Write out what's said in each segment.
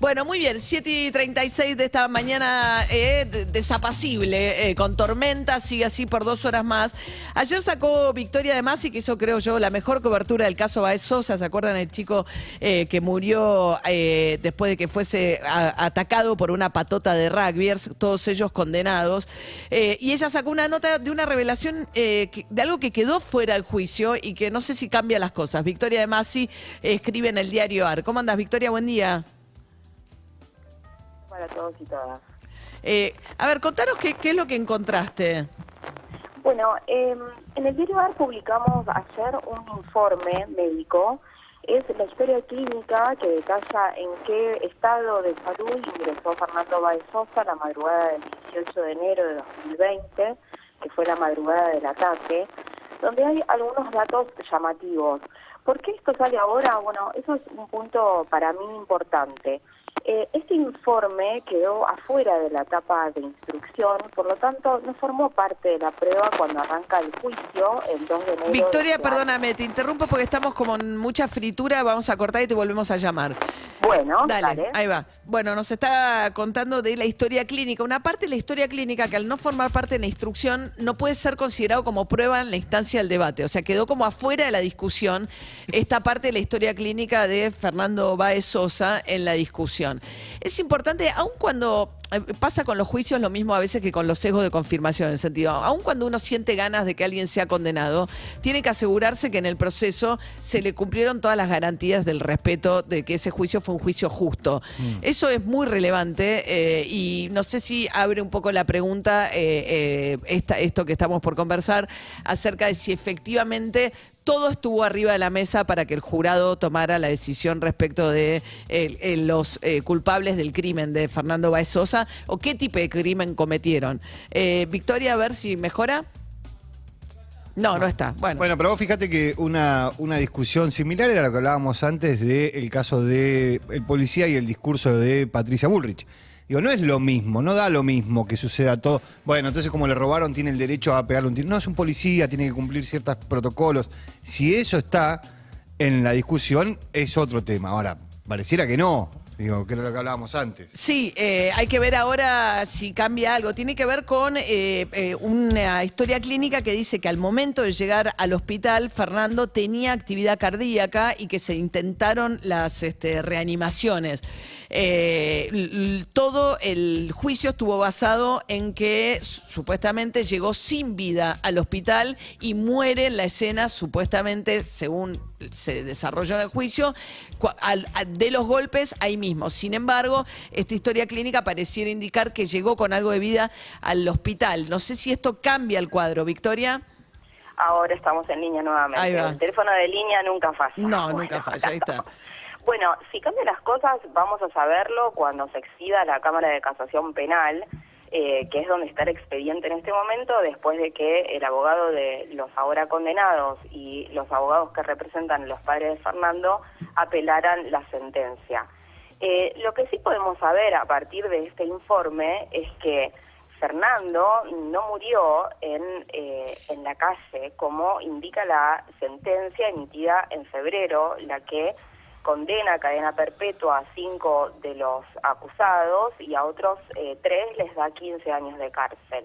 Bueno, muy bien, 7 y 36 de esta mañana eh, de- desapacible, eh, con tormenta, sigue así por dos horas más. Ayer sacó Victoria de Masi, que hizo, creo yo, la mejor cobertura del caso Baez Sosa. ¿Se acuerdan el chico eh, que murió después de que fuese atacado por una patota de rugbyers, todos ellos condenados? Y ella sacó una nota de una revelación de algo que quedó fuera del juicio y que no sé si cambia las cosas. Victoria de Masi escribe en el diario AR. ¿Cómo andas, Victoria? Buen día. Para todos y todas. Eh, a ver, contanos qué, qué es lo que encontraste. Bueno, eh, en el diario AR publicamos ayer un informe médico. Es la historia clínica que detalla en qué estado de salud ingresó Fernando Baez Sosa la madrugada del 18 de enero de 2020, que fue la madrugada del ataque, donde hay algunos datos llamativos. ¿Por qué esto sale ahora? Bueno, eso es un punto para mí importante. Eh, este informe quedó afuera de la etapa de instrucción, por lo tanto no formó parte de la prueba cuando arranca el juicio el 2 de enero. Victoria, este perdóname, te interrumpo porque estamos como en mucha fritura, vamos a cortar y te volvemos a llamar. Bueno, Dale, dale. ahí va. Bueno, nos está contando de la historia clínica. Una parte de la historia clínica que al no formar parte de la instrucción no puede ser considerado como prueba en la instancia del debate. O sea, quedó como afuera de la discusión esta parte de la historia clínica de Fernando Baez Sosa en la discusión. Es importante, aun cuando pasa con los juicios lo mismo a veces que con los sesgos de confirmación, en el sentido, aun cuando uno siente ganas de que alguien sea condenado, tiene que asegurarse que en el proceso se le cumplieron todas las garantías del respeto de que ese juicio fue un juicio justo. Eso es muy relevante eh, y no sé si abre un poco la pregunta, eh, eh, esta- esto que estamos por conversar, acerca de si efectivamente todo estuvo arriba de la mesa para que el jurado tomara la decisión respecto de el- el- los eh, culpables del crimen de Fernando Baez Sosa o qué tipo de crimen cometieron. Eh, Victoria, a ver si mejora. No, no está. Bueno, Bueno, pero vos fíjate que una, una discusión similar era lo que hablábamos antes del caso de el policía y el discurso de Patricia Bullrich. Digo, no es lo mismo, no da lo mismo que suceda todo. Bueno, entonces como le robaron, tiene el derecho a pegarle un tiro. No, es un policía, tiene que cumplir ciertos protocolos. Si eso está en la discusión, es otro tema. Ahora, pareciera que no. Digo, que era lo que hablábamos antes. Sí, eh, hay que ver ahora si cambia algo. Tiene que ver con eh, eh, una historia clínica que dice que al momento de llegar al hospital, Fernando tenía actividad cardíaca y que se intentaron las este, reanimaciones. Eh, todo el juicio estuvo basado en que su- supuestamente llegó sin vida al hospital y muere en la escena, supuestamente, según se desarrolló en el juicio, de los golpes ahí mismo. Sin embargo, esta historia clínica pareciera indicar que llegó con algo de vida al hospital. No sé si esto cambia el cuadro, Victoria. Ahora estamos en línea nuevamente. El teléfono de línea nunca falla. No, Bueno, nunca falla, ahí está. Bueno, si cambian las cosas, vamos a saberlo cuando se exida la Cámara de Casación Penal, eh, que es donde está el expediente en este momento, después de que el abogado de los ahora condenados y los abogados que representan los padres de Fernando apelaran la sentencia. Eh, lo que sí podemos saber a partir de este informe es que Fernando no murió en, eh, en la calle, como indica la sentencia emitida en febrero, la que condena cadena perpetua a cinco de los acusados y a otros eh, tres les da 15 años de cárcel.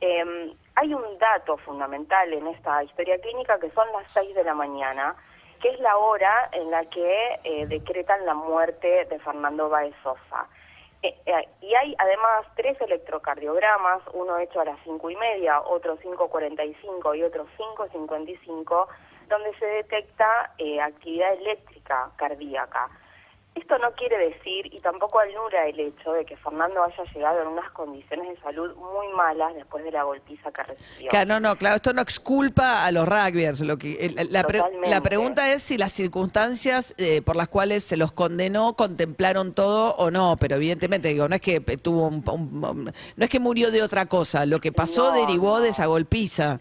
Eh, hay un dato fundamental en esta historia clínica que son las 6 de la mañana, que es la hora en la que eh, decretan la muerte de Fernando Baez Sosa. Eh, eh, y hay además tres electrocardiogramas, uno hecho a las cinco y media, otro 5.45 y otro 5.55, donde se detecta eh, actividad eléctrica cardíaca. Esto no quiere decir y tampoco anula el hecho de que Fernando haya llegado en unas condiciones de salud muy malas después de la golpiza que recibió. Claro, no, no, claro, esto no exculpa a los rugbyers. Lo que, la, pre- la pregunta es si las circunstancias eh, por las cuales se los condenó contemplaron todo o no, pero evidentemente digo, no es que tuvo un- un- un- no es que murió de otra cosa, lo que pasó No, derivó no. de esa golpiza.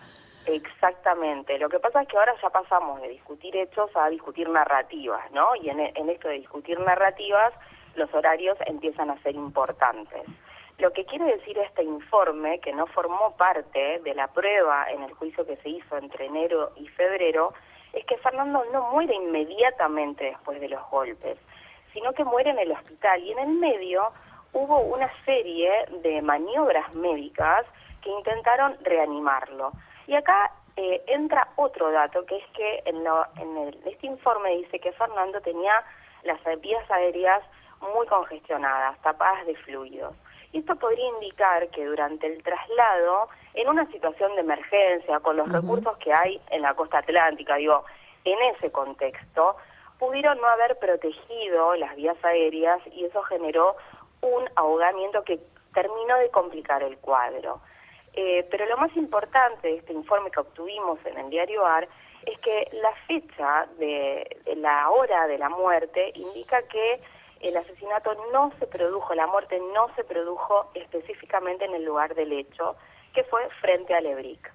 Exactamente. Lo que pasa es que ahora ya pasamos de discutir hechos a discutir narrativas, ¿no? Y en, en esto de discutir narrativas, los horarios empiezan a ser importantes. Lo que quiere decir este informe, que no formó parte de la prueba en el juicio que se hizo entre enero y febrero, es que Fernando no muere inmediatamente después de los golpes, sino que muere en el hospital y en el medio hubo una serie de maniobras médicas que intentaron reanimarlo. Y acá eh, entra otro dato, que es que en, lo- en el- este informe dice que Fernando tenía las vías aéreas muy congestionadas, tapadas de fluidos. Y esto podría indicar que durante el traslado, en una situación de emergencia, con los recursos que hay en la costa atlántica, digo, en ese contexto, pudieron no haber protegido las vías aéreas y eso generó un ahogamiento que terminó de complicar el cuadro. Eh, pero lo más importante de este informe que obtuvimos en el diario AR es que la fecha de, de la hora de la muerte indica que el asesinato no se produjo, la muerte no se produjo específicamente en el lugar del hecho, que fue frente a Lebric.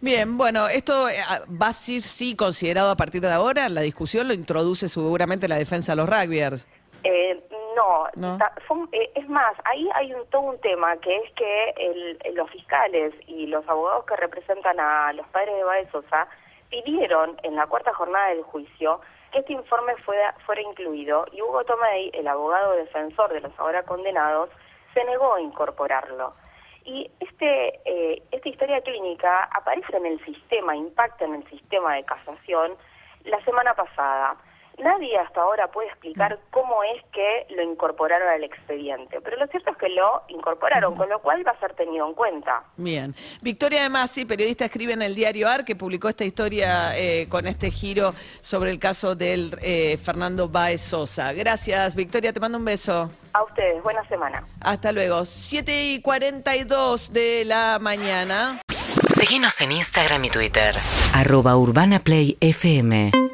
Bien, bueno, esto eh, va a ser sí considerado a partir de ahora, la discusión lo introduce seguramente la defensa de los rugbyers. Eh, no, ¿No? ta- son- eh, es más, ahí hay un, todo un tema que es que el- los fiscales y los abogados que representan a los padres de Baez Sosa pidieron en la cuarta jornada del juicio que este informe fuera, fuera incluido y Hugo Tomei, el abogado defensor de los ahora condenados, se negó a incorporarlo. Y este, eh, esta historia clínica aparece en el sistema, impacta en el sistema de casación la semana pasada. Nadie hasta ahora puede explicar cómo es que lo incorporaron al expediente, pero lo cierto es que lo incorporaron, con lo cual va a ser tenido en cuenta. Bien. Victoria de Masi, periodista, escribe en el diario AR que publicó esta historia eh, con este giro sobre el caso del eh, Fernando Baez Sosa. Gracias, Victoria, te mando un beso. A ustedes, buena semana. Hasta luego. 7 y 42 de la mañana. Seguinos en Instagram y Twitter. Arroba Urbana Play FM